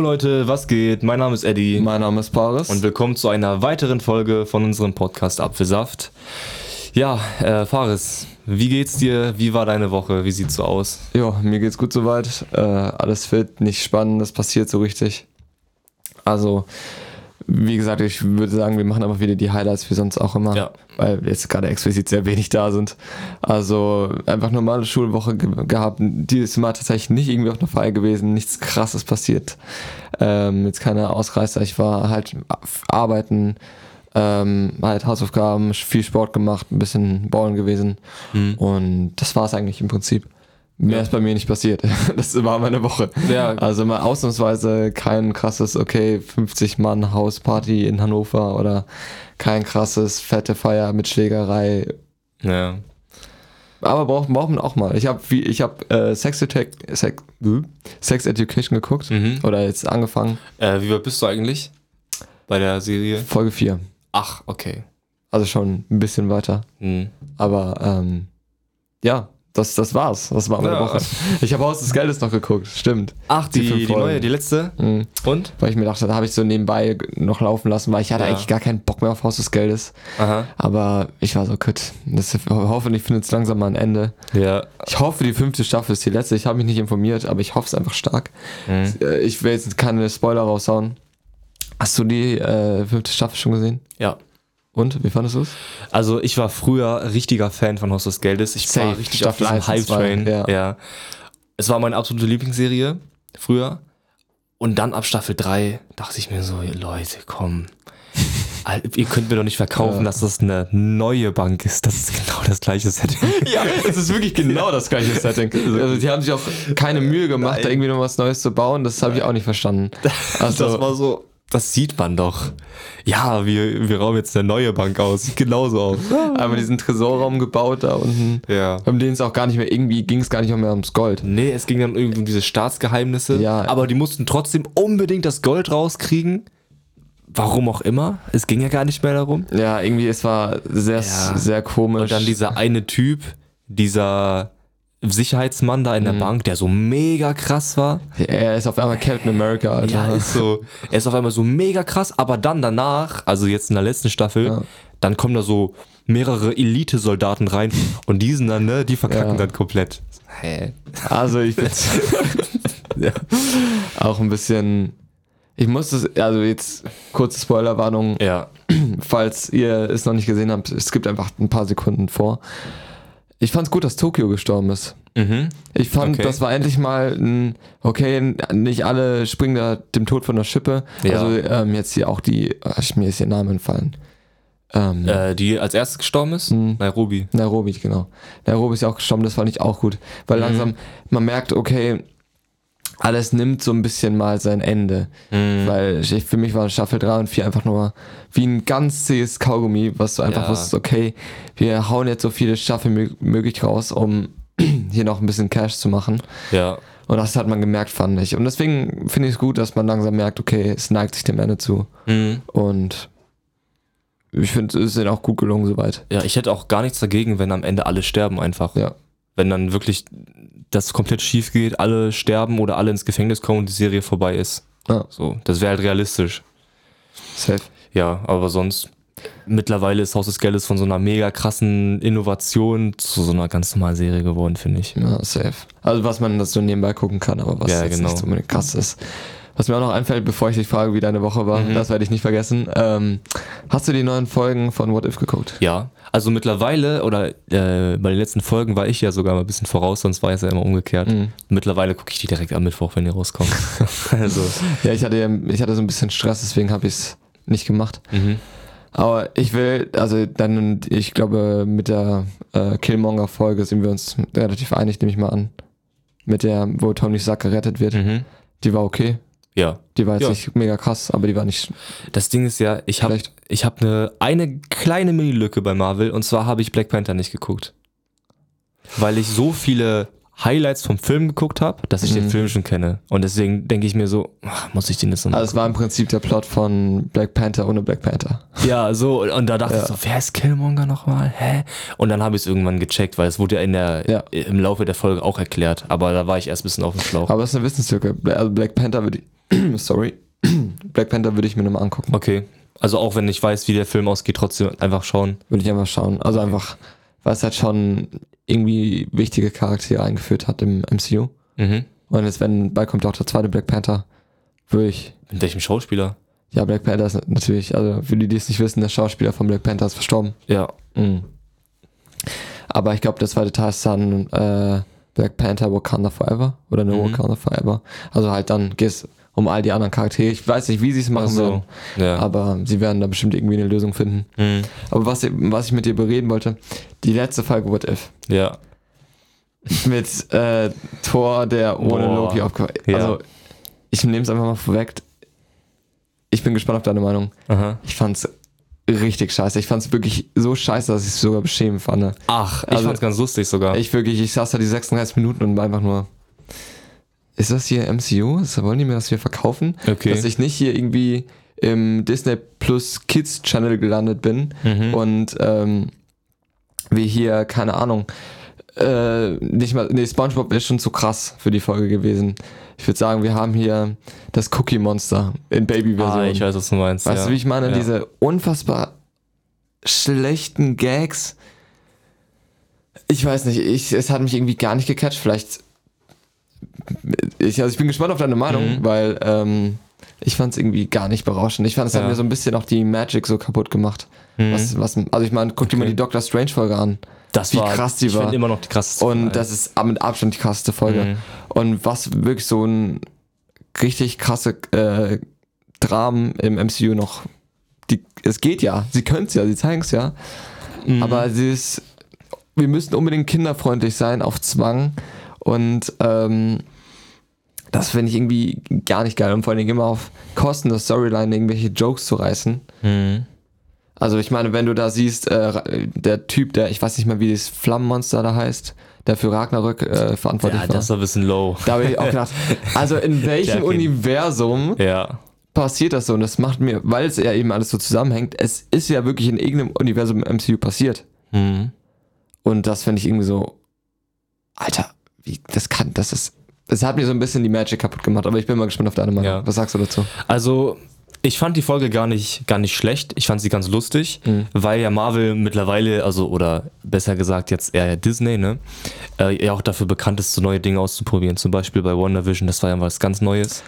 Jo Leute, was geht? Mein Name ist Eddie Mein Name ist Paris. und willkommen zu einer weiteren Folge von unserem Podcast Apfelsaft. Ja, äh, Faris, wie geht's dir? Wie war deine Woche? Wie sieht's so aus? ja, mir geht's gut soweit. Äh, alles fit, nicht spannend, das passiert so richtig. Also, wie gesagt, ich würde sagen, wir machen einfach wieder die Highlights wie sonst auch immer. Ja. Weil jetzt gerade explizit sehr wenig da sind. Also, einfach normale Schulwoche ge gehabt. Dieses Mal tatsächlich nicht irgendwie auf einer Feier gewesen, nichts krasses passiert. Ähm, jetzt keine Ausreißer. Ich war halt arbeiten, ähm, halt Hausaufgaben, viel Sport gemacht, ein bisschen ballen gewesen. Und das war es eigentlich im Prinzip. Mehr Ja. ist bei mir nicht passiert. Das war meine Woche. Ja. Also mal ausnahmsweise kein krasses, okay, 50 Mann Hausparty in Hannover oder kein krasses fette Feier mit Schlägerei. Ja. Aber braucht braucht man auch mal. Ich habe ich habe äh, Sex, Educa- Sex, äh, Sex Education geguckt Mhm. oder jetzt angefangen. Äh, wie weit bist du eigentlich bei der Serie? Folge 4. Ach, okay. Also schon ein bisschen weiter. Hm. Aber ähm, ja, das, das war's. Das war meine Ja. Woche. Ich habe Haus des Geldes noch geguckt. Stimmt. Ach, die, Die die, neue, die letzte? Mhm. Und? Weil ich mir dachte, da habe ich so nebenbei noch laufen lassen, weil ich hatte Ja. eigentlich gar keinen Bock mehr auf Haus des Geldes. Aha. Aber ich war so, gut, das, hoffentlich findet es langsam mal ein Ende. Ja. Ich hoffe, die fünfte Staffel ist die letzte. Ich habe mich nicht informiert, aber ich hoffe es einfach stark. Mhm. Äh, Ich will jetzt keine Spoiler raushauen. Hast du die äh, fünfte Staffel schon gesehen? Ja. Und, wie fandest du es? Also ich war früher richtiger Fan von Haus des Geldes. Ich war Safe. richtig Staffel auf diesem 1 und 2, Hype-Train. ja. Ja. Es war meine absolute Lieblingsserie früher. Und dann ab Staffel 3 dachte ich mir so, Leute, komm. Ihr könnt mir doch nicht verkaufen, Ja. dass das eine neue Bank ist. Das ist genau das gleiche Setting. Ja, es ist wirklich genau das gleiche Setting. Also die haben sich auch keine Mühe gemacht, Nein. da irgendwie noch was Neues zu bauen. Das habe ich auch nicht verstanden. Also, das war so, das sieht man doch. Ja, wir, wir rauben jetzt eine neue Bank aus. Sieht genauso aus. einmal diesen Tresorraum gebaut da unten. Ja. Um den es auch gar nicht mehr, irgendwie ging es gar nicht mehr ums Gold. Nee, es ging dann irgendwie um diese Staatsgeheimnisse. Ja. Aber die mussten trotzdem unbedingt das Gold rauskriegen. Warum auch immer. Es ging ja gar nicht mehr darum. Ja, irgendwie, es war sehr, Ja. sehr komisch. Und dann dieser eine Typ, dieser Sicherheitsmann da in der Bank, der so mega krass war. er ist auf einmal Captain America, Alter. Ja, ist so, er ist auf einmal so mega krass, aber dann danach, also jetzt in der letzten Staffel, Ja. dann kommen da so mehrere Elite-Soldaten rein und die sind dann, ne, die verkacken Ja. dann komplett. Hä? Also ich find's Ja. auch ein bisschen. Ich muss es, also jetzt kurze Spoilerwarnung, Ja. falls ihr es noch nicht gesehen habt, es gibt einfach ein paar Sekunden vor. Ich fand's gut, dass Tokio gestorben ist. Mhm. Ich fand, Okay. das war endlich mal ein, okay, nicht alle springen da dem Tod von der Schippe. Ja. Also ähm, jetzt hier auch die, ach, mir ist ihr Name entfallen. Ähm, Äh, die als erstes gestorben ist? Mhm. Nairobi. Nairobi, genau. Nairobi ist ja auch gestorben, das fand ich auch gut. Weil Mhm. langsam, man merkt, okay, alles nimmt so ein bisschen mal sein Ende. Mhm. Weil ich, für mich war Staffel 3 und 4 einfach nur wie ein ganz zähes Kaugummi, was du einfach Ja. wusstest, okay, wir hauen jetzt so viele Staffeln mö- möglich raus, um hier noch ein bisschen Cash zu machen. Ja. Und das hat man gemerkt, fand ich. Und deswegen finde ich es gut, dass man langsam merkt, okay, es neigt sich dem Ende zu. Mhm. Und ich finde, es ist ihnen auch gut gelungen soweit. Ja, ich hätte auch gar nichts dagegen, wenn am Ende alle sterben einfach. Ja. Wenn dann wirklich das komplett schief geht, alle sterben oder alle ins Gefängnis kommen und die Serie vorbei ist. Ja, So, das wäre halt realistisch. safe. Ja, aber sonst mittlerweile ist Haus des Geldes von so einer mega krassen Innovation zu so einer ganz normalen Serie geworden, finde ich. Ja, safe. Also was man das so nebenbei gucken kann, aber was Ja, jetzt genau. nicht so krass ist. Was mir auch noch einfällt, bevor ich dich frage, wie deine Woche war, Mhm. das werde ich nicht vergessen. Ähm, hast du die neuen Folgen von What If geguckt? Ja, also mittlerweile oder äh, bei den letzten Folgen war ich ja sogar mal ein bisschen voraus, sonst war es ja immer umgekehrt. Mhm. Mittlerweile gucke ich die direkt am Mittwoch, wenn die rauskommen. also, Ja, ich hatte, ich hatte so ein bisschen Stress, deswegen habe ich es nicht gemacht. mhm. Aber ich will, also dann, ich glaube, mit der äh, Killmonger-Folge sind wir uns relativ einig, nehme ich mal an. Mit der, wo Tony Stark gerettet wird. Mhm. Die war okay. Ja. Die war jetzt Ja. nicht mega krass, aber die war nicht. Das Ding ist ja, ich habe ich hab eine, eine kleine Mini-Lücke bei Marvel und zwar habe ich Black Panther nicht geguckt. Weil ich so viele Highlights vom Film geguckt habe, dass ich den Mhm. Film schon kenne. Und deswegen denke ich mir so, ach, muss ich den jetzt nochmal Also es war im Prinzip der Plot von Black Panther ohne Black Panther. Ja, so, und da dachte Ja. ich so, wer ist Killmonger nochmal? Hä? Und dann habe ich es irgendwann gecheckt, weil es wurde ja in der, Ja. im Laufe der Folge auch erklärt, aber da war ich erst ein bisschen auf dem Schlauch. Aber es ist eine Wissenslücke. Also Black Panther wird sorry, Black Panther würde ich mir nochmal angucken. Okay. Also auch wenn ich weiß, wie der Film ausgeht, trotzdem einfach schauen. Würde ich einfach schauen. Also einfach, weil es halt schon irgendwie wichtige Charaktere eingeführt hat im MCU. Mhm. Und jetzt, wenn bald kommt auch der zweite Black Panther, würde ich. Mit welchem Schauspieler? Ja, Black Panther ist natürlich, also für die, die es nicht wissen, der Schauspieler von Black Panther ist verstorben. Ja. Mhm. Aber ich glaube, der zweite Teil ist dann äh, Black Panther Wakanda Forever oder No Mhm. Wakanda Forever. Also halt dann geht es um all die anderen Charaktere. Ich weiß nicht, wie sie es machen Ach so. werden, Ja. aber sie werden da bestimmt irgendwie eine Lösung finden. Mhm. Aber was, was ich mit dir bereden wollte, die letzte Folge What If Ja. mit äh, Thor, der ohne Boah. Loki aufgewacht Ja. Also ich nehme es einfach mal vorweg. Ich bin gespannt auf deine Meinung. Aha. Ich fand's richtig scheiße. Ich fand's wirklich so scheiße, dass ich es sogar beschämend fand. Ach, ich Also, fand's ganz lustig sogar. Ich wirklich, ich saß da die 36 Minuten und war einfach nur. Ist das hier MCU? Das wollen die mir das hier verkaufen? Okay. Dass ich nicht hier irgendwie im Disney Plus Kids Channel gelandet bin Mhm. und ähm, wie hier, keine Ahnung, äh, nicht mal, nee, SpongeBob ist schon zu krass für die Folge gewesen. Ich würde sagen, wir haben hier das Cookie Monster in Baby-Version. ah, ich weiß, was du meinst. Weißt ja. du, wie ich meine? Ja. Diese unfassbar schlechten Gags. Ich weiß nicht, ich, es hat mich irgendwie gar nicht gecatcht. Vielleicht. Ich, also ich bin gespannt auf deine Meinung, Mhm. weil ähm, ich fand es irgendwie gar nicht berauschend. Ich fand, es hat Ja. mir so ein bisschen auch die Magic so kaputt gemacht. Mhm. Was, was, also ich meine, guck dir mal Okay. die Doctor Strange Folge an. das wie war, krass die ich war. finde immer noch die krasseste. Und Folge. das ist mit Abstand die krasseste Folge. Mhm. Und was wirklich so ein richtig krasse äh, Dramen im MCU noch. Die, es geht ja, sie können es ja, sie zeigen es ja. Mhm. Aber sie ist, wir müssen unbedingt kinderfreundlich sein auf Zwang. Und ähm, das finde ich irgendwie gar nicht geil. Und vor allen Dingen immer auf Kosten der Storyline irgendwelche Jokes zu reißen. Mhm. Also ich meine, wenn du da siehst, äh, der Typ, der, ich weiß nicht mal, wie das Flammenmonster da heißt, der für Ragnarök äh, verantwortlich Ja, war. das war ein bisschen low. Da habe ich auch gedacht, also in welchem. Universum Ja. passiert das so? Und das macht mir, weil es ja eben alles so zusammenhängt, es ist ja wirklich in irgendeinem Universum im MCU passiert. Mhm. Und das finde ich irgendwie so, Alter, wie, das kann, das ist, das hat mir so ein bisschen die Magic kaputt gemacht, aber ich bin mal gespannt auf deine Meinung. Ja. Was sagst du dazu? Also, ich fand die Folge gar nicht, gar nicht schlecht. Ich fand sie ganz lustig, Mhm. weil ja Marvel mittlerweile, also, oder besser gesagt jetzt eher Disney, ne, äh, ja auch dafür bekannt ist, so neue Dinge auszuprobieren. Zum Beispiel bei WandaVision, das war ja was ganz Neues.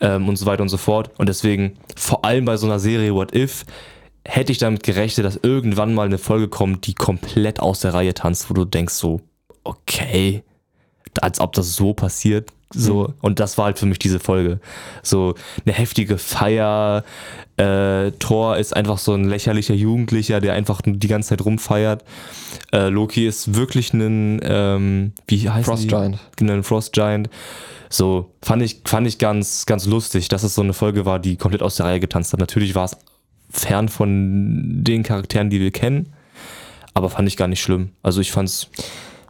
Ähm, und so weiter und so fort. Und deswegen, vor allem bei so einer Serie What If, hätte ich damit gerechnet, dass irgendwann mal eine Folge kommt, die komplett aus der Reihe tanzt, wo du denkst so, okay, als ob das so passiert. So, und das war halt für mich diese Folge. So eine heftige Feier. Äh, Thor ist einfach so ein lächerlicher Jugendlicher, der einfach nur die ganze Zeit rumfeiert. Äh, Loki ist wirklich ein, ähm, wie heißt Frost die? Giant. Genau, ein Frost Giant. So, fand ich, fand ich ganz, ganz lustig, dass es so eine Folge war, die komplett aus der Reihe getanzt hat. Natürlich war es fern von den Charakteren, die wir kennen, aber fand ich gar nicht schlimm. Also ich fand es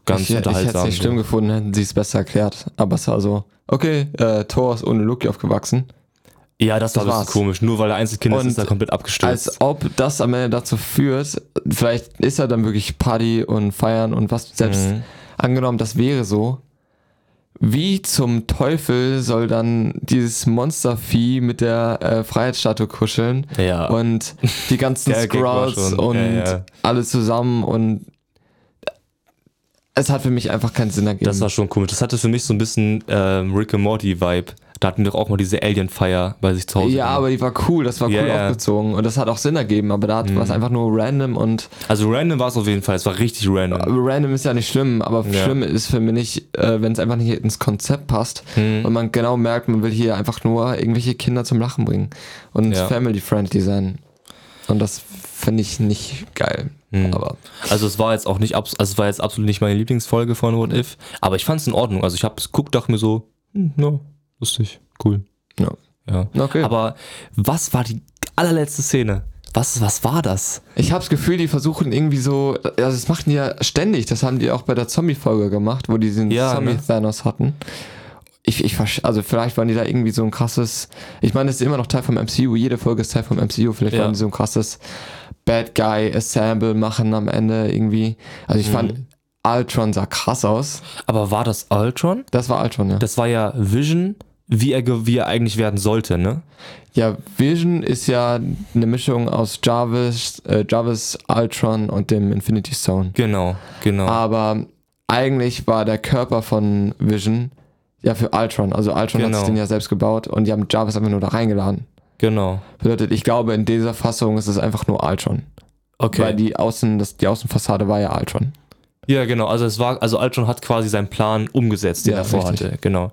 ganz ich, ich hätte es unterhaltsam. nicht schlimm gefunden, hätten sie es besser erklärt. Aber es war so, okay, äh, Thor ist ohne Loki aufgewachsen. Ja, das war Das ein bisschen komisch. Nur weil er Einzelkind ist, Und ist er komplett abgestürzt. Als ob das am Ende dazu führt, vielleicht ist er dann wirklich Party und Feiern und was selbst Mhm. angenommen, das wäre so. Wie zum Teufel soll dann dieses Monstervieh mit der äh, Freiheitsstatue kuscheln ja. und die ganzen war schon- und ja, ja. alle zusammen und es hat für mich einfach keinen Sinn ergeben. das war schon komisch. Das hatte für mich so ein bisschen ähm, Rick and Morty Vibe. Da hatten wir doch auch mal diese Alien-Feier bei sich zu Hause. ja, aber die war cool, das war Ja, cool aufgezogen und das hat auch Sinn ergeben, aber da hat war es einfach nur random und Also random war es auf jeden Fall. Es war richtig random. Random ist ja nicht schlimm, aber Ja. schlimm ist für mich nicht, äh, wenn es einfach nicht ins Konzept passt Hm. und man genau merkt, man will hier einfach nur irgendwelche Kinder zum Lachen bringen und Ja. family-friendly sein. Und das finde ich nicht geil. Hm. Aber Also es war jetzt auch nicht, also es war jetzt absolut nicht meine Lieblingsfolge von What If, aber ich fand es in Ordnung. Also ich habe es geguckt, dachte mir so, hm, ja, lustig, cool. ja. Ja. Okay. Aber was war die allerletzte Szene? Was, was war das? Ich habe das Gefühl, die versuchen irgendwie so, also das machen die ja ständig, das haben die auch bei der Zombie-Folge gemacht, wo die den Ja, ne? Zombie-Thanos hatten. Ich, ich, also vielleicht waren die da irgendwie so ein krasses, ich meine, es ist immer noch Teil vom MCU, jede Folge ist Teil vom MCU, vielleicht Ja. waren die so ein krasses Bad Guy Assemble machen am Ende irgendwie. Also ich Mhm. fand, Ultron sah krass aus. Aber war das Ultron? Das war Ultron, ja. Das war ja Vision wie er, wie er eigentlich werden sollte, ne? Ja, Vision ist ja eine Mischung aus Jarvis, äh, Jarvis, Ultron und dem Infinity Stone. Genau, genau. Aber eigentlich war der Körper von Vision ja für Ultron. Also Ultron hat Genau. sich den ja selbst gebaut und die haben Jarvis einfach nur da reingeladen. Genau. Bedeutet, ich glaube, in dieser Fassung ist es einfach nur Ultron. Okay. Weil die Außen, das, die Außenfassade war ja Ultron. ja, genau. Also es war, also Ultron hat quasi seinen Plan umgesetzt, den Ja, er vorhatte. Genau.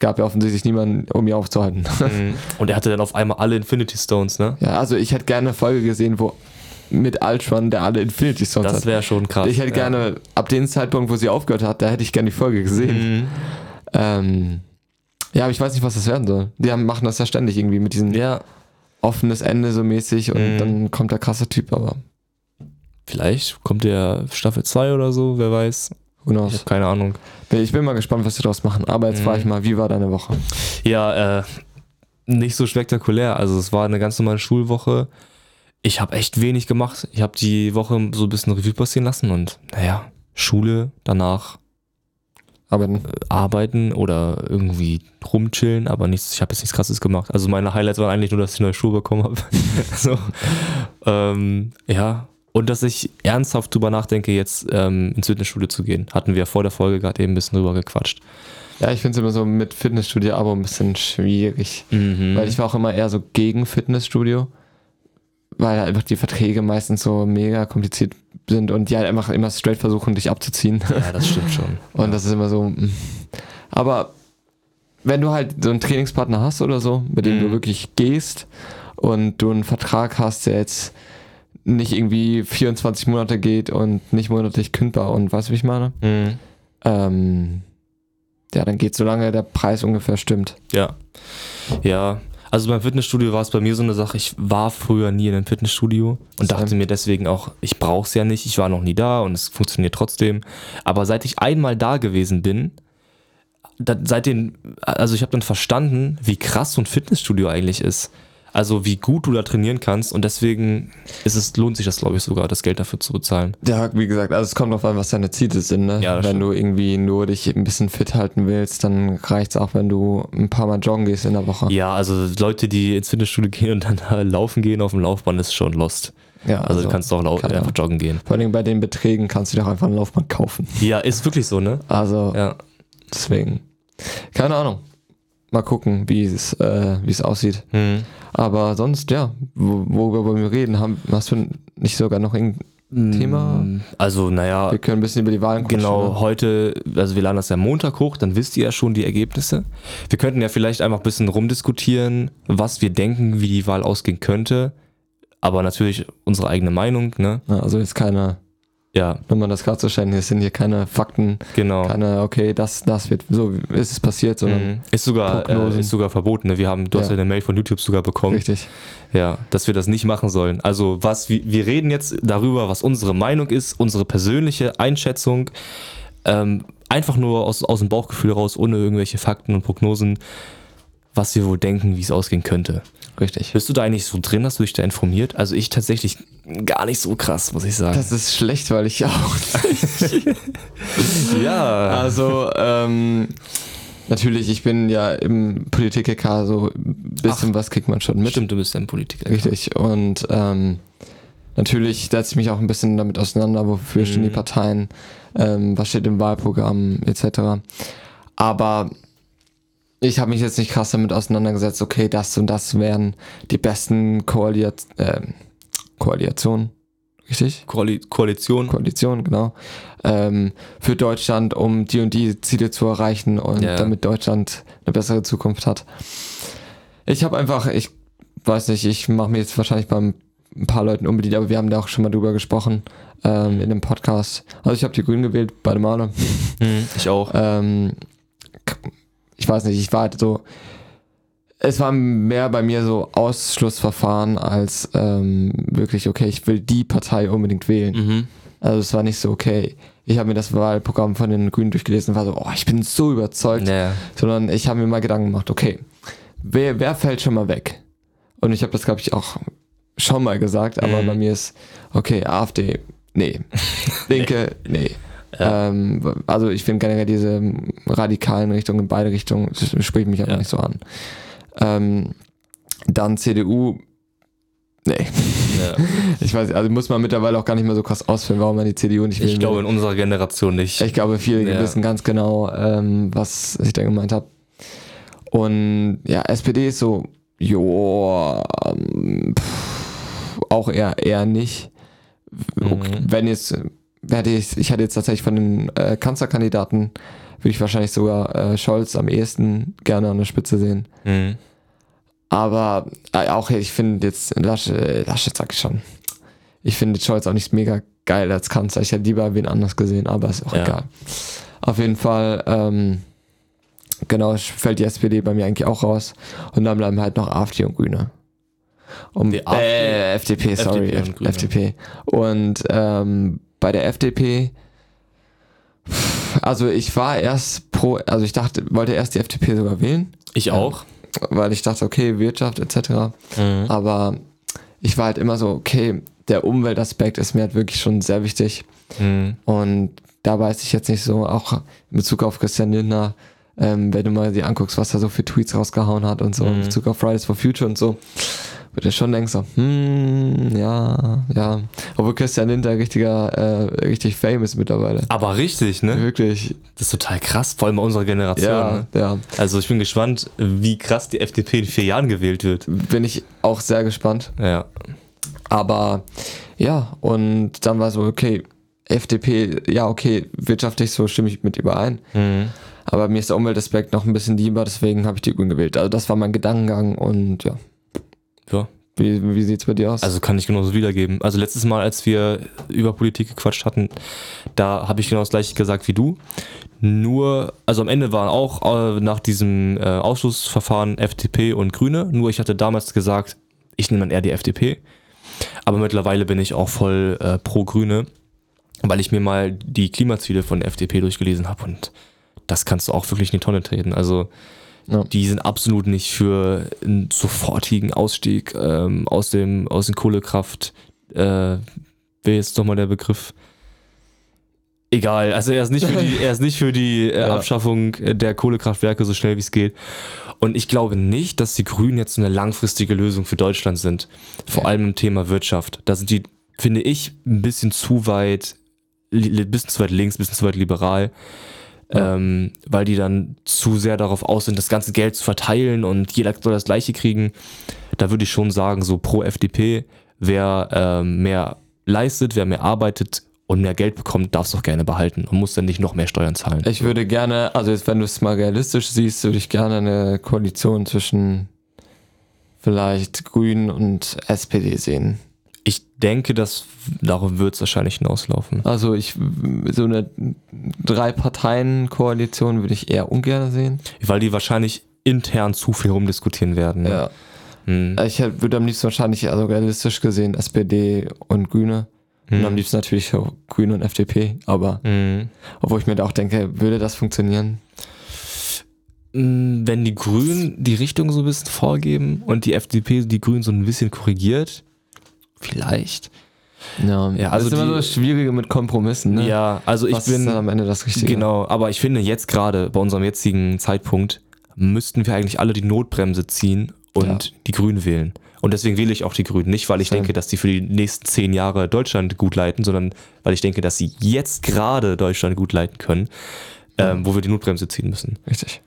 Gab ja offensichtlich niemanden, um ihn aufzuhalten. Mhm. Und er hatte dann auf einmal alle Infinity Stones, ne? ja, also ich hätte gerne eine Folge gesehen, wo mit Ultron, der alle Infinity Stones Das hat. wäre schon krass. Ich hätte ja. gerne, ab dem Zeitpunkt, wo sie aufgehört hat, da hätte ich gerne die Folge gesehen. Mhm. Ähm, ja, aber ich weiß nicht, was das werden soll. Die haben, machen das ja ständig irgendwie mit diesem Ja, offenes Ende so mäßig und Mhm. dann kommt der krasse Typ, aber vielleicht kommt der Staffel 2 oder so, wer weiß. Ich keine Ahnung. Ich bin mal gespannt, was sie daraus machen. Aber jetzt Mhm. frage ich mal, wie war deine Woche? Ja, äh, nicht so spektakulär. Also es war eine ganz normale Schulwoche. Ich habe echt wenig gemacht. Ich habe die Woche so ein bisschen Revue passieren lassen und naja, Schule, danach Aber dann- arbeiten oder irgendwie rumchillen, aber nichts, ich habe jetzt nichts krasses gemacht. Also meine Highlights waren eigentlich nur, dass ich neue Schuhe bekommen habe. so. ähm, ja. Und dass ich ernsthaft drüber nachdenke, jetzt ähm, ins Fitnessstudio zu gehen. Hatten wir vor der Folge gerade eben ein bisschen drüber gequatscht. ja, ich finde es immer so mit Fitnessstudio-Abo ein bisschen schwierig. Mhm. Weil ich war auch immer eher so gegen Fitnessstudio. Weil einfach die Verträge meistens so mega kompliziert sind und die halt einfach immer straight versuchen, dich abzuziehen. ja, das stimmt schon. Und das ist immer so. mm. Aber wenn du halt so einen Trainingspartner hast oder so, mit dem du Mhm. wirklich gehst und du einen Vertrag hast, der jetzt nicht irgendwie 24 Monate geht und nicht monatlich kündbar und weißt du, wie ich meine? Mhm. Ähm, ja, dann geht solange der Preis ungefähr stimmt. Ja. Ja. Also beim Fitnessstudio war es bei mir so eine Sache, ich war früher nie in einem Fitnessstudio und dachte mir deswegen auch, ich brauche es ja nicht, ich war noch nie da und es funktioniert trotzdem. Aber seit ich einmal da gewesen bin, seitdem, also ich habe dann verstanden, wie krass so ein Fitnessstudio eigentlich ist. Also wie gut du da trainieren kannst und deswegen ist es, lohnt sich das, glaube ich, sogar, das Geld dafür zu bezahlen. Ja, wie gesagt, also es kommt drauf an, was deine Ziele sind. Ne? Ja, wenn stimmt. du irgendwie nur dich ein bisschen fit halten willst, dann reicht es auch, wenn du ein paar Mal joggen gehst in der Woche. Ja, also Leute, die ins Fitnessstudio gehen und dann da laufen gehen auf dem Laufband, ist schon lost. Ja, Also, du kannst auch lau kann einfach joggen gehen. Vor allem bei den Beträgen kannst du dir auch einfach ein Laufband kaufen. Ja, ist wirklich so, ne? Also Ja. deswegen. Keine Ahnung. Mal gucken, wie es, äh, wie es aussieht. Hm. Aber sonst, ja, wo- worüber wollen wir reden? Haben, hast du nicht sogar noch irgendein Thema? Also, naja, Wir können ein bisschen über die Wahlen quatschen, genau, ne? heute, also wir laden das ja Montag hoch, dann wisst ihr ja schon die Ergebnisse. Wir könnten ja vielleicht einfach ein bisschen rumdiskutieren, was wir denken, wie die Wahl ausgehen könnte. Aber natürlich unsere eigene Meinung, ne? Ja, also jetzt keine, Ja, wenn man das gerade so stellen, hier sind hier keine Fakten, genau. keine, okay, das, das wird, so ist es passiert, sondern Mhm. Ist sogar, äh, ist sogar verboten. Ne? Wir haben, du hast Ja. ja eine Mail von YouTube sogar bekommen. richtig. Ja, dass wir das nicht machen sollen. Also was wir, wir reden jetzt darüber, was unsere Meinung ist, unsere persönliche Einschätzung. Ähm, einfach nur aus, aus dem Bauchgefühl raus, ohne irgendwelche Fakten und Prognosen, was wir wohl denken, wie es ausgehen könnte. Richtig. Bist du da eigentlich so drin? Hast du dich da informiert? Also ich tatsächlich gar nicht so krass, muss ich sagen. Das ist schlecht, weil ich auch ja. Also, ähm, natürlich, ich bin ja im Politik-EK so ein bisschen was kriegt man schon mit. Stimmt, du bist ja ein Politiker. Richtig. Und ähm, natürlich setze ich mich auch ein bisschen damit auseinander, wofür stehen die Mhm. Parteien, ähm, was steht im Wahlprogramm etc. Aber ich habe mich jetzt nicht krass damit auseinandergesetzt, okay, das und das wären die besten Koalia ähm, Koalitionen. Richtig? Koali Koalition. Koalition, genau, ähm, für Deutschland, um die und die Ziele zu erreichen und Ja. damit Deutschland eine bessere Zukunft hat. Ich habe einfach, ich weiß nicht, ich mache mir jetzt wahrscheinlich beim ein paar Leuten unbedingt, aber wir haben da auch schon mal drüber gesprochen ähm, in dem Podcast. Also ich habe die Grünen gewählt, beide Male. Mhm, ich auch. Ähm, ich weiß nicht, ich war halt so. Es war mehr bei mir so Ausschlussverfahren als ähm, wirklich, okay, ich will die Partei unbedingt wählen. Mhm. Also es war nicht so, okay, ich habe mir das Wahlprogramm von den Grünen durchgelesen und war so, oh, ich bin so überzeugt. Ja. Sondern ich habe mir mal Gedanken gemacht, okay, wer, wer fällt schon mal weg? Und ich habe das, glaube ich, auch schon mal gesagt, aber Mhm. bei mir ist, okay, AfD, nee. Linke, nee. Ja. Ähm, also ich finde generell diese radikalen Richtungen in beide Richtungen, das spricht mich einfach Ja. nicht so an. Ähm, dann CDU, nee, Ja. ich weiß, also muss man mittlerweile auch gar nicht mehr so krass ausführen, warum man die CDU nicht Ich wählen glaube will. in unserer Generation nicht. Ich glaube, viele wissen ganz genau, ähm, was ich da gemeint habe. Und ja, SPD ist so, jo, ähm, pff, auch eher, eher nicht. Mhm. Wenn jetzt, hätte ich, ich hatte jetzt tatsächlich von den äh, Kanzlerkandidaten, würde ich wahrscheinlich sogar äh, Scholz am ehesten gerne an der Spitze sehen. Mhm. Aber äh, auch ich finde jetzt Laschet, Laschet sag ich schon. Ich finde Scholz auch nicht mega geil als Kanzler. Ich hätte lieber wen anders gesehen, aber ist auch Ja. egal. Auf jeden Fall, ähm, genau, fällt die SPD bei mir eigentlich auch raus. Und dann bleiben halt noch AfD und Grüne. Um, Die AfD? äh, FDP, sorry, FDP und. FDP. Und ähm, bei der FDP, also ich war erst pro, also ich dachte, wollte erst die FDP sogar wählen Ich auch. weil ich dachte, okay, Wirtschaft etc. Mhm. Aber ich war halt immer so, okay, der Umweltaspekt ist mir halt wirklich schon sehr wichtig. Mhm. Und da weiß ich jetzt nicht so, auch in Bezug auf Christian Lindner, ähm, wenn du mal dir anguckst, was er so für Tweets rausgehauen hat und so, in Mhm. Bezug auf Fridays for Future und so, wird er schon denkst so, hm, ja, ja. Obwohl Christian Lindner richtiger, äh, richtig famous mittlerweile. Aber richtig, ne? Wirklich, Das ist total krass, vor allem bei unserer Generation. ja, ne? ja. Also ich bin gespannt, wie krass die FDP in vier Jahren gewählt wird. Bin ich auch sehr gespannt. Ja. Aber ja, und dann war so, okay, FDP, ja, okay, wirtschaftlich so stimme ich mit überein. Mhm. Aber mir ist der Umweltaspekt noch ein bisschen lieber, deswegen habe ich die Grünen gewählt. Also das war mein Gedankengang und ja. Ja. Wie, wie sieht's bei dir aus? Also kann ich genauso wiedergeben. Also letztes Mal, als wir über Politik gequatscht hatten, da habe ich genau das gleiche gesagt wie du. Nur, also am Ende waren auch äh, nach diesem äh, Ausschlussverfahren FDP und Grüne. Nur ich hatte damals gesagt, ich nehme dann eher die FDP. Aber mittlerweile bin ich auch voll äh, pro Grüne, weil ich mir mal die Klimaziele von der FDP durchgelesen habe und das kannst du auch wirklich in die Tonne treten. Also Ja. die sind absolut nicht für einen sofortigen Ausstieg ähm, aus dem aus den Kohlekraft. Äh, wer ist nochmal der Begriff? Egal, also er ist nicht für die, er ist nicht für die äh, Ja. Abschaffung der Kohlekraftwerke so schnell wie es geht. Und ich glaube nicht, dass die Grünen jetzt eine langfristige Lösung für Deutschland sind. Vor allem im Thema Wirtschaft. Da sind die, finde ich, ein bisschen zu weit, ein bisschen zu weit links, ein bisschen zu weit liberal. Ja. Ähm, weil die dann zu sehr darauf aus sind, das ganze Geld zu verteilen und jeder soll das gleiche kriegen. Da würde ich schon sagen, so pro FDP, wer ähm, mehr leistet, wer mehr arbeitet und mehr Geld bekommt, darf es doch gerne behalten und muss dann nicht noch mehr Steuern zahlen. ich würde gerne, also jetzt, wenn du es mal realistisch siehst, würde ich gerne eine Koalition zwischen vielleicht Grünen und SPD sehen. Denke, dass darauf wird es wahrscheinlich hinauslaufen. Also ich, so eine Drei-Parteien-Koalition würde ich eher ungern sehen. Weil die wahrscheinlich intern zu viel rumdiskutieren werden. Ne? Ja. Hm. Ich würde am liebsten wahrscheinlich, also realistisch gesehen, SPD und Grüne. Und am Hm. liebsten natürlich auch Grüne und FDP. Aber Hm. obwohl ich mir da auch denke, würde das funktionieren? Mm, Wenn die Grünen die Richtung so ein bisschen vorgeben und die FDP die Grünen so ein bisschen korrigiert, vielleicht. Ja, Ja, also das ist immer die- so das Schwierige mit Kompromissen. Ne? Ja, also ich Was bin. ist am Ende das Richtige? Genau, aber ich finde jetzt gerade bei unserem jetzigen Zeitpunkt müssten wir eigentlich alle die Notbremse ziehen und Ja. die Grünen wählen. Und deswegen wähle ich auch die Grünen. Nicht, weil ich Same. denke, dass die für die nächsten zehn Jahre Deutschland gut leiten, sondern weil ich denke, dass sie jetzt gerade Deutschland gut leiten können, ähm, wo wir die Notbremse ziehen müssen. Richtig.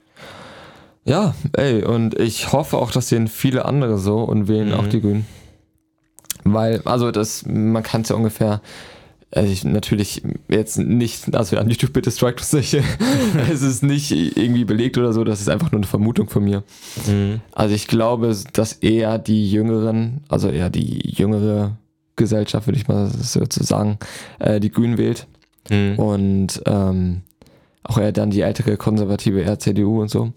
Ja, ey, und ich hoffe auch, das sehen viele andere so und wählen Mhm. auch die Grünen. Weil, also das, man kann es ja ungefähr, also ich, natürlich jetzt nicht, also an YouTube bitte strike uns nicht, es ist nicht irgendwie belegt oder so, das ist einfach nur eine Vermutung von mir. Also ich glaube, dass eher die Jüngeren, also eher die jüngere Gesellschaft, würde ich mal so zu sagen, äh, die Grünen wählt Mhm. und ähm, auch eher dann die ältere konservative eher CDU und so.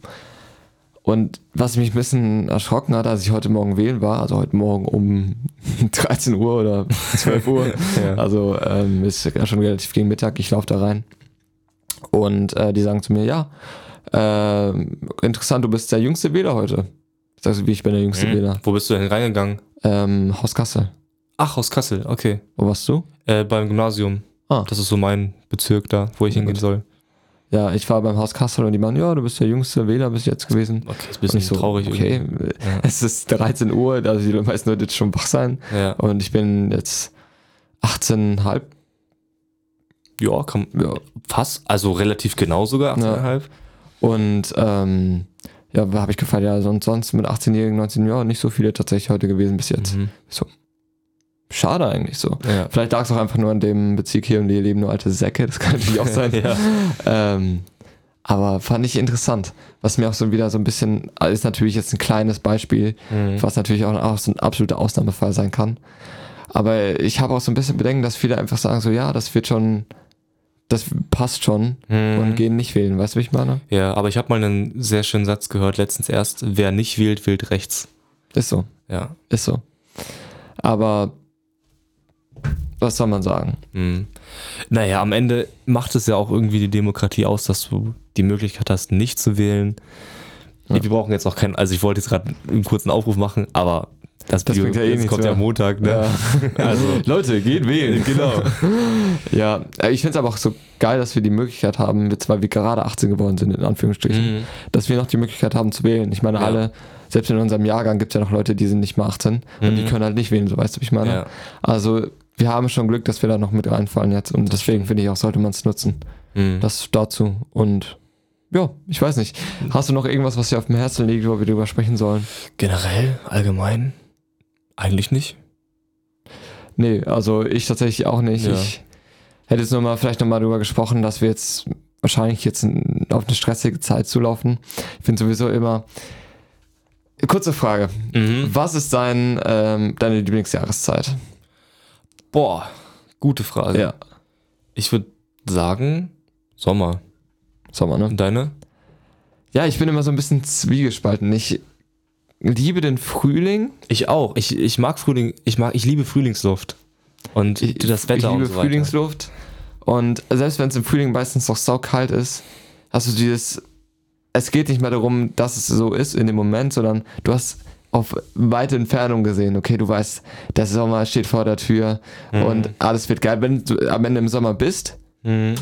Und was mich ein bisschen erschrocken hat, als ich heute Morgen wählen war, also heute Morgen um 13 Uhr oder 12 Uhr, Ja. also ähm, ist ja schon relativ gegen Mittag, ich laufe da rein und äh, die sagen zu mir, ja, ähm, interessant, du bist der jüngste Wähler heute. Ich sag so, wie ich bin der jüngste Mhm. Wähler. Wo bist du denn reingegangen? Ähm, Haus Kassel. Ach, aus Kassel, okay. Wo warst du? Äh, beim Gymnasium. Ah. Das ist so mein Bezirk da, wo ich Ja, hingehen gut. soll. Ja, ich war beim Haus Kassel und die meinen, ja, du bist der jüngste Wähler bis jetzt gewesen. Okay, ist ein bisschen so, traurig Okay, irgendwie. Ja. es ist 13 Uhr, also die meisten Leute jetzt schon wach sein. Ja. Und ich bin jetzt 18,5. ja, kann, Ja. fast, also relativ genau sogar, Ja. 18,5. Und ähm, ja, habe ich gefragt, ja, sonst, sonst mit 18-Jährigen, 19 Jahren nicht so viele tatsächlich heute gewesen bis jetzt. Mhm. Schade eigentlich so. Ja. Vielleicht lag es auch einfach nur an dem Bezirk hier und die leben nur alte Säcke, das kann natürlich auch sein. ja. Ähm, aber fand ich interessant. Was mir auch so wieder so ein bisschen, ist natürlich jetzt ein kleines Beispiel, Mhm. was natürlich auch, auch so ein absoluter Ausnahmefall sein kann. Aber ich habe auch so ein bisschen Bedenken, dass viele einfach sagen so, ja, das wird schon, das passt schon Mhm. und gehen nicht wählen. Weißt du, wie ich meine? Ja, aber ich habe mal einen sehr schönen Satz gehört letztens erst. Wer nicht wählt, wählt rechts. Ist so, Ja. ist so. Aber was soll man sagen? Mhm. Naja, am Ende macht es ja auch irgendwie die Demokratie aus, dass du die Möglichkeit hast, nicht zu wählen. Ja. Wir brauchen jetzt auch keinen, also ich wollte jetzt gerade einen kurzen Aufruf machen, aber das, Das Video ja eh kommt ja mehr. am Montag, ne? Ja. Also, Leute, geht wählen. genau. Ja, äh, ich finde es aber auch so geil, dass wir die Möglichkeit haben, jetzt weil wir gerade 18 geworden sind, in Anführungsstrichen, Mhm. dass wir noch die Möglichkeit haben zu wählen. Ich meine, Ja. alle, selbst in unserem Jahrgang gibt es ja noch Leute, die sind nicht mal 18 und die Mhm. können halt nicht wählen, so weißt du, wie ich meine? Ja. Also, wir haben schon Glück, dass wir da noch mit reinfallen jetzt und deswegen finde ich auch, sollte man es nutzen. Mhm. Das dazu und ja, ich weiß nicht. Hast du noch irgendwas, was dir auf dem Herzen liegt, wo wir drüber sprechen sollen? Generell, allgemein, eigentlich nicht. Nee, also ich tatsächlich auch nicht. Ja. Ich hätte jetzt nur mal vielleicht nochmal drüber gesprochen, dass wir jetzt wahrscheinlich jetzt auf eine stressige Zeit zulaufen. Ich finde sowieso immer. Kurze Frage. Mhm. Was ist dein, ähm, deine Lieblingsjahreszeit? Boah, gute Frage. Ich würde sagen, Sommer. Sommer, ne? Und deine? Ja, ich bin immer so ein bisschen zwiegespalten. Ich liebe den Frühling. Ich auch. Ich, ich mag Frühling, ich mag, ich liebe Frühlingsluft. Und Ich, das Wetter ich liebe und so. Frühlingsluft. Und selbst wenn es im Frühling meistens noch saukalt ist, hast du dieses. Es geht nicht mehr darum, dass es so ist in dem Moment, sondern du hast auf weite Entfernung gesehen, okay, du weißt, der Sommer steht vor der Tür Mhm. und alles wird geil. Wenn du am Ende im Sommer bist, Mhm.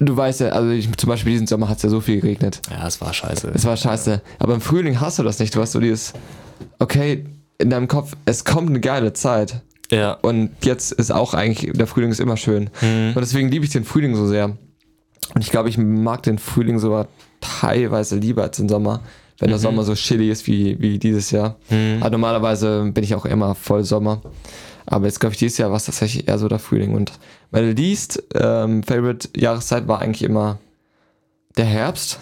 du weißt ja, also ich, zum Beispiel diesen Sommer hat es ja so viel geregnet. Ja, es war scheiße. Es war scheiße. Aber im Frühling hast du das nicht. Du hast so dieses, okay, in deinem Kopf, es kommt eine geile Zeit. Ja. Und jetzt ist auch eigentlich, der Frühling ist immer schön. Mhm. Und deswegen liebe ich den Frühling so sehr. Und ich glaube, ich mag den Frühling sogar teilweise lieber als den Sommer, wenn der Mhm. Sommer so chilly ist wie, wie dieses Jahr. Mhm. Aber normalerweise bin ich auch immer voll Sommer. Aber jetzt glaube ich, dieses Jahr war es tatsächlich eher so der Frühling. Und meine least ähm, favorite Jahreszeit war eigentlich immer der Herbst.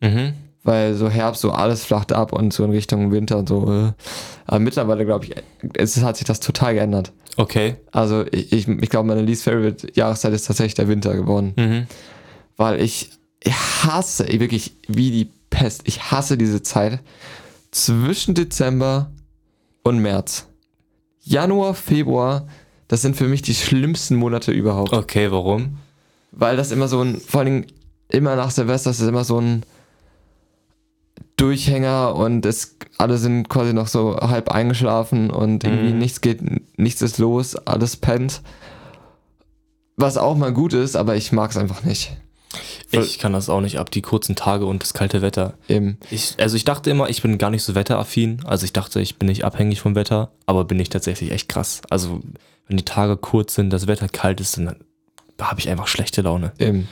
Mhm. Weil so Herbst, so alles flacht ab und so in Richtung Winter und so. Äh. Aber mittlerweile glaube ich, es hat sich das total geändert. Okay. Also ich, ich, ich glaube, meine least favorite Jahreszeit ist tatsächlich der Winter geworden. Mhm. Weil ich, hasse, ich wirklich wie die Pest, ich hasse diese Zeit zwischen Dezember und März. Januar, Februar, das sind für mich die schlimmsten Monate überhaupt. Okay, warum? Weil das immer so ein, vor allem immer nach Silvester, das ist immer so ein Durchhänger und es, alle sind quasi noch so halb eingeschlafen und irgendwie Mhm. nichts geht, nichts ist los, alles pennt. Was auch mal gut ist, aber ich mag es einfach nicht. Ich kann das auch nicht ab, die kurzen Tage und das kalte Wetter. Eben. Ich, also ich dachte immer, ich bin gar nicht so wetteraffin. Also ich dachte, ich bin nicht abhängig vom Wetter, aber bin ich tatsächlich echt krass. Also wenn die Tage kurz sind, das Wetter kalt ist, dann habe ich einfach schlechte Laune. Eben.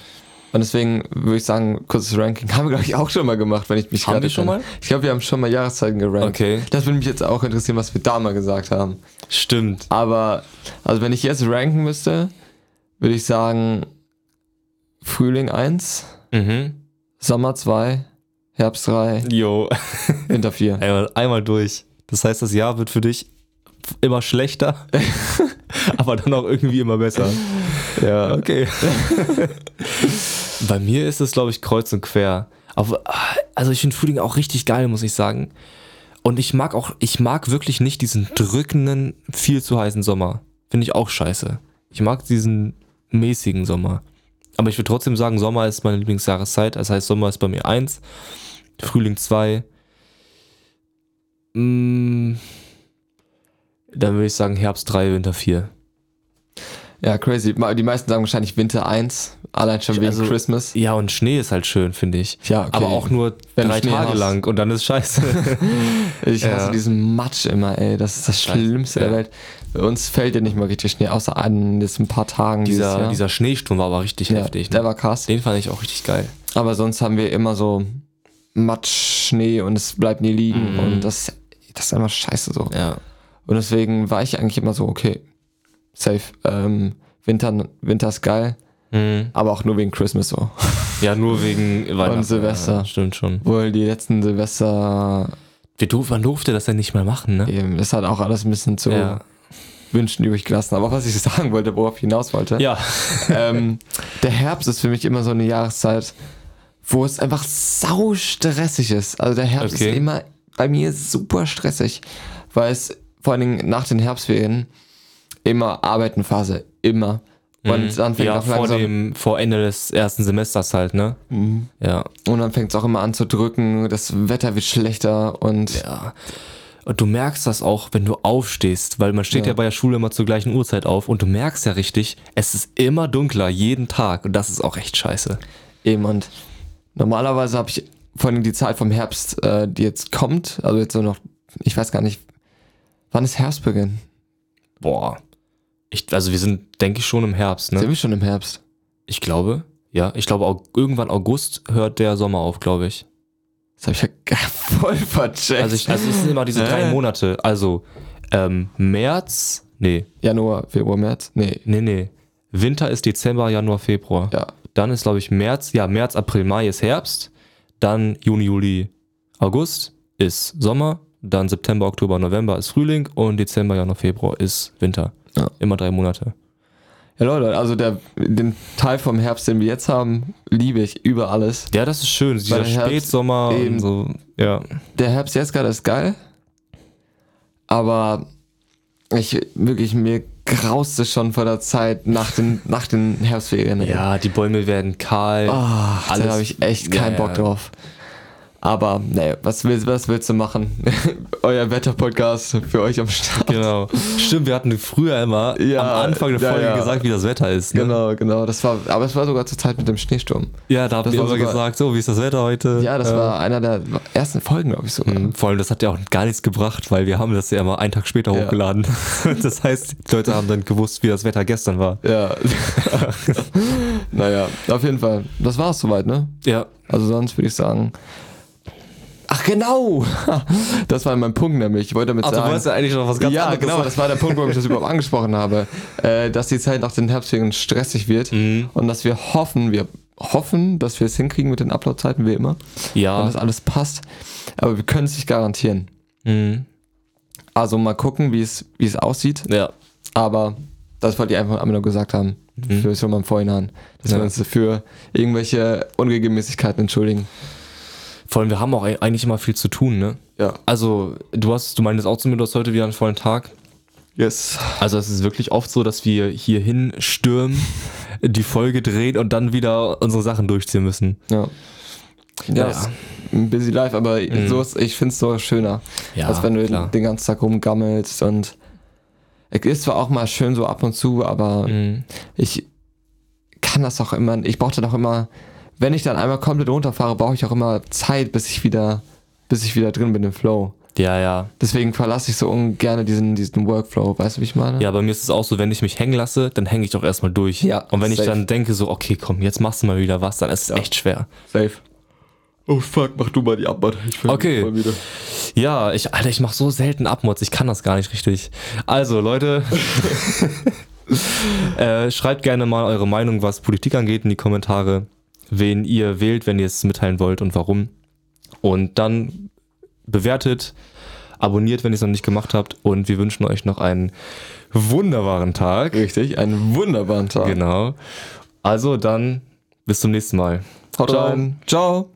Und deswegen würde ich sagen, kurzes Ranking haben wir, glaube ich, auch schon mal gemacht, wenn ich mich Haben wir schon erinnere. Ich glaube, wir haben schon mal Jahreszeiten gerankt. Okay. Das würde mich jetzt auch interessieren, was wir da mal gesagt haben. Stimmt. Aber, also wenn ich jetzt ranken müsste, würde ich sagen, Frühling 1, Mhm. Sommer 2, Herbst 3, Jo, Winter 4. einmal, einmal durch. Das heißt, das Jahr wird für dich immer schlechter, aber dann auch irgendwie immer besser. Ja, Okay. Bei mir ist es, glaube ich, kreuz und quer. Aber, also ich finde Frühling auch richtig geil, muss ich sagen. Und ich mag auch, ich mag wirklich nicht diesen drückenden, viel zu heißen Sommer. Finde ich auch scheiße. Ich mag diesen mäßigen Sommer. Aber ich würde trotzdem sagen, Sommer ist meine Lieblingsjahreszeit. Das heißt, Sommer ist bei mir eins, Frühling zwei. Mm, dann würde ich sagen Herbst drei, Winter vier. Ja, crazy. Die meisten sagen wahrscheinlich Winter 1, allein schon wegen Also, Christmas. Ja, und Schnee ist halt schön, finde ich. Ja, okay. Aber auch nur Wenn drei Schnee Tage hast. lang und dann ist scheiße. Ich hasse Ja. diesen Matsch immer, ey. Das ist das Schlimmste der Ja. Welt. Bei uns fällt ja nicht mal richtig Schnee, außer an diesen paar Tagen dieser, dieser Schneesturm war aber richtig ja, heftig. der Ne? war krass. Den fand ich auch richtig geil. Aber sonst haben wir immer so Matsch, Schnee und es bleibt nie liegen. Mhm. Und das, das ist einfach scheiße so. Ja. Und deswegen war ich eigentlich immer so, okay, safe. Ähm, Winter, Winter ist geil, Mhm. aber auch nur wegen Christmas so. Ja, nur wegen Weihnachten. Silvester. Ja, stimmt schon. Wohl die letzten Silvester, Wir durf, man durfte das ja nicht mal machen, ne? eben, das hat auch alles ein bisschen zu Ja. wünschen übrig gelassen. Aber was ich sagen wollte, worauf ich hinaus wollte, Ja. ähm, der Herbst ist für mich immer so eine Jahreszeit, wo es einfach sau stressig ist. Also der Herbst Okay. ist immer bei mir super stressig, weil es vor allen Dingen nach den Herbstferien immer Arbeitenphase, immer. Und dann fängt Mhm. ja, auch vor, langsam dem, vor Ende des ersten Semesters halt, ne? Mhm. Ja. und dann fängt es auch immer an zu drücken, das Wetter wird schlechter und Ja. Und du merkst das auch, wenn du aufstehst, weil man steht ja, Ja. bei der Schule immer zur gleichen Uhrzeit auf und du merkst ja richtig, es ist immer dunkler, jeden Tag und das ist auch echt scheiße. eben und normalerweise habe ich vor allem die Zeit vom Herbst, äh, die jetzt kommt, also jetzt so noch, ich weiß gar nicht, wann ist Herbstbeginn? Boah. Ich, also wir sind, denke ich, schon im Herbst, Sind ne? wir schon im Herbst? Ich glaube. Ja, ich glaube, au- irgendwann August hört der Sommer auf, glaube ich. Das habe ich ja gar voll vercheckt. Also, ich, also es sind immer diese drei. Monate. Also ähm, März, nee, Januar, Februar, März? Nee. nee, nee. Winter ist Dezember, Januar, Februar. Ja. Dann ist, glaube ich, März, ja, März, April, Mai ist Herbst. Dann Juni, Juli, August ist Sommer. Dann September, Oktober, November ist Frühling. Und Dezember, Januar, Februar ist Winter. Ja. Immer drei Monate. Ja, Leute, also der, den Teil vom Herbst, den wir jetzt haben, liebe ich über alles. Ja, das ist schön. Dieser Spätsommer eben- und so. Ja. Der Herbst jetzt gerade ist geil, aber ich wirklich, mir graust es schon vor der Zeit nach den, nach den Herbstferien. Ja, die Bäume werden kahl. Ah, da habe ich echt Ja, keinen Bock ja. Aber, naja, was willst, was willst du machen? Euer Wetterpodcast für euch am Start. Genau. Stimmt, wir hatten früher immer Ja, am Anfang der Folge ja. gesagt, wie das Wetter ist. Ne? Genau, genau. Das war, aber es war sogar zur Zeit mit dem Schneesturm. Ja, da haben wir immer sogar- gesagt, so, wie ist das Wetter heute? Ja, das Äh, war einer der ersten Folgen, glaube ich sogar. Mhm. Vor allem, das hat ja auch gar nichts gebracht, weil wir haben das ja immer einen Tag später hochgeladen. Das heißt, die Leute haben dann gewusst, wie das Wetter gestern war. Ja. naja, auf jeden Fall. Das war es soweit, ne? Ja. Also sonst würde ich sagen. Ach genau! Das war mein Punkt nämlich. Ich wollte damit Ach, du sagen. wolltest ja eigentlich noch was ganz ja, anderes genau, sagen. das war der Punkt, warum ich das überhaupt angesprochen habe. Äh, dass die Zeit nach den Herbstferien stressig wird Mhm. und dass wir hoffen, wir hoffen, dass wir es hinkriegen mit den Upload-Zeiten wie immer und Ja. dass alles passt. Aber wir können es nicht garantieren. Mhm. Also mal gucken, wie es, wie es aussieht. Ja. Aber das wollte ich einfach einmal nur gesagt haben. Für schon mal im Vorhinein. Dass Mhm. Ja. wir uns für irgendwelche Unregelmäßigkeiten entschuldigen. Vor allem, wir haben auch e- eigentlich immer viel zu tun, ne? Ja. Also, du hast, du meintest auch zu mir, du hast heute wieder einen vollen Tag. Yes. Also es ist wirklich oft so, dass wir hier hinstürmen, die Folge drehen und dann wieder unsere Sachen durchziehen müssen. Ja. Ja, ist ein busy life, aber Mhm. so ist, ich finde es so schöner, Ja, als wenn du klar. den ganzen Tag rumgammelst und es ist zwar auch mal schön so ab und zu, aber Mhm. ich kann das auch immer, ich brauche dann auch immer, wenn ich dann einmal komplett runterfahre, brauche ich auch immer Zeit, bis ich wieder, bis ich wieder drin bin im Flow. Ja, ja. Deswegen verlasse ich so ungern diesen, diesen Workflow, weißt du, wie ich meine? Ja, bei mir ist es auch so, wenn ich mich hängen lasse, dann hänge ich doch erstmal durch. Ja, Und wenn ich safe. dann denke, so, okay, komm, jetzt machst du mal wieder was, dann ist es Ja. echt schwer. Safe. Oh fuck, mach du mal die Abmod. Ich Okay. voll müde. Ja, ich, Alter, ich mach so selten Abmods, ich kann das gar nicht richtig. Also, Leute, äh, schreibt gerne mal eure Meinung, was Politik angeht, in die Kommentare. Wen ihr wählt, wenn ihr es mitteilen wollt und warum. Und dann bewertet, abonniert, wenn ihr es noch nicht gemacht habt. Und wir wünschen euch noch einen wunderbaren Tag. Richtig, einen wunderbaren Tag. Genau. Also dann bis zum nächsten Mal. Haut Ciao. rein. Ciao.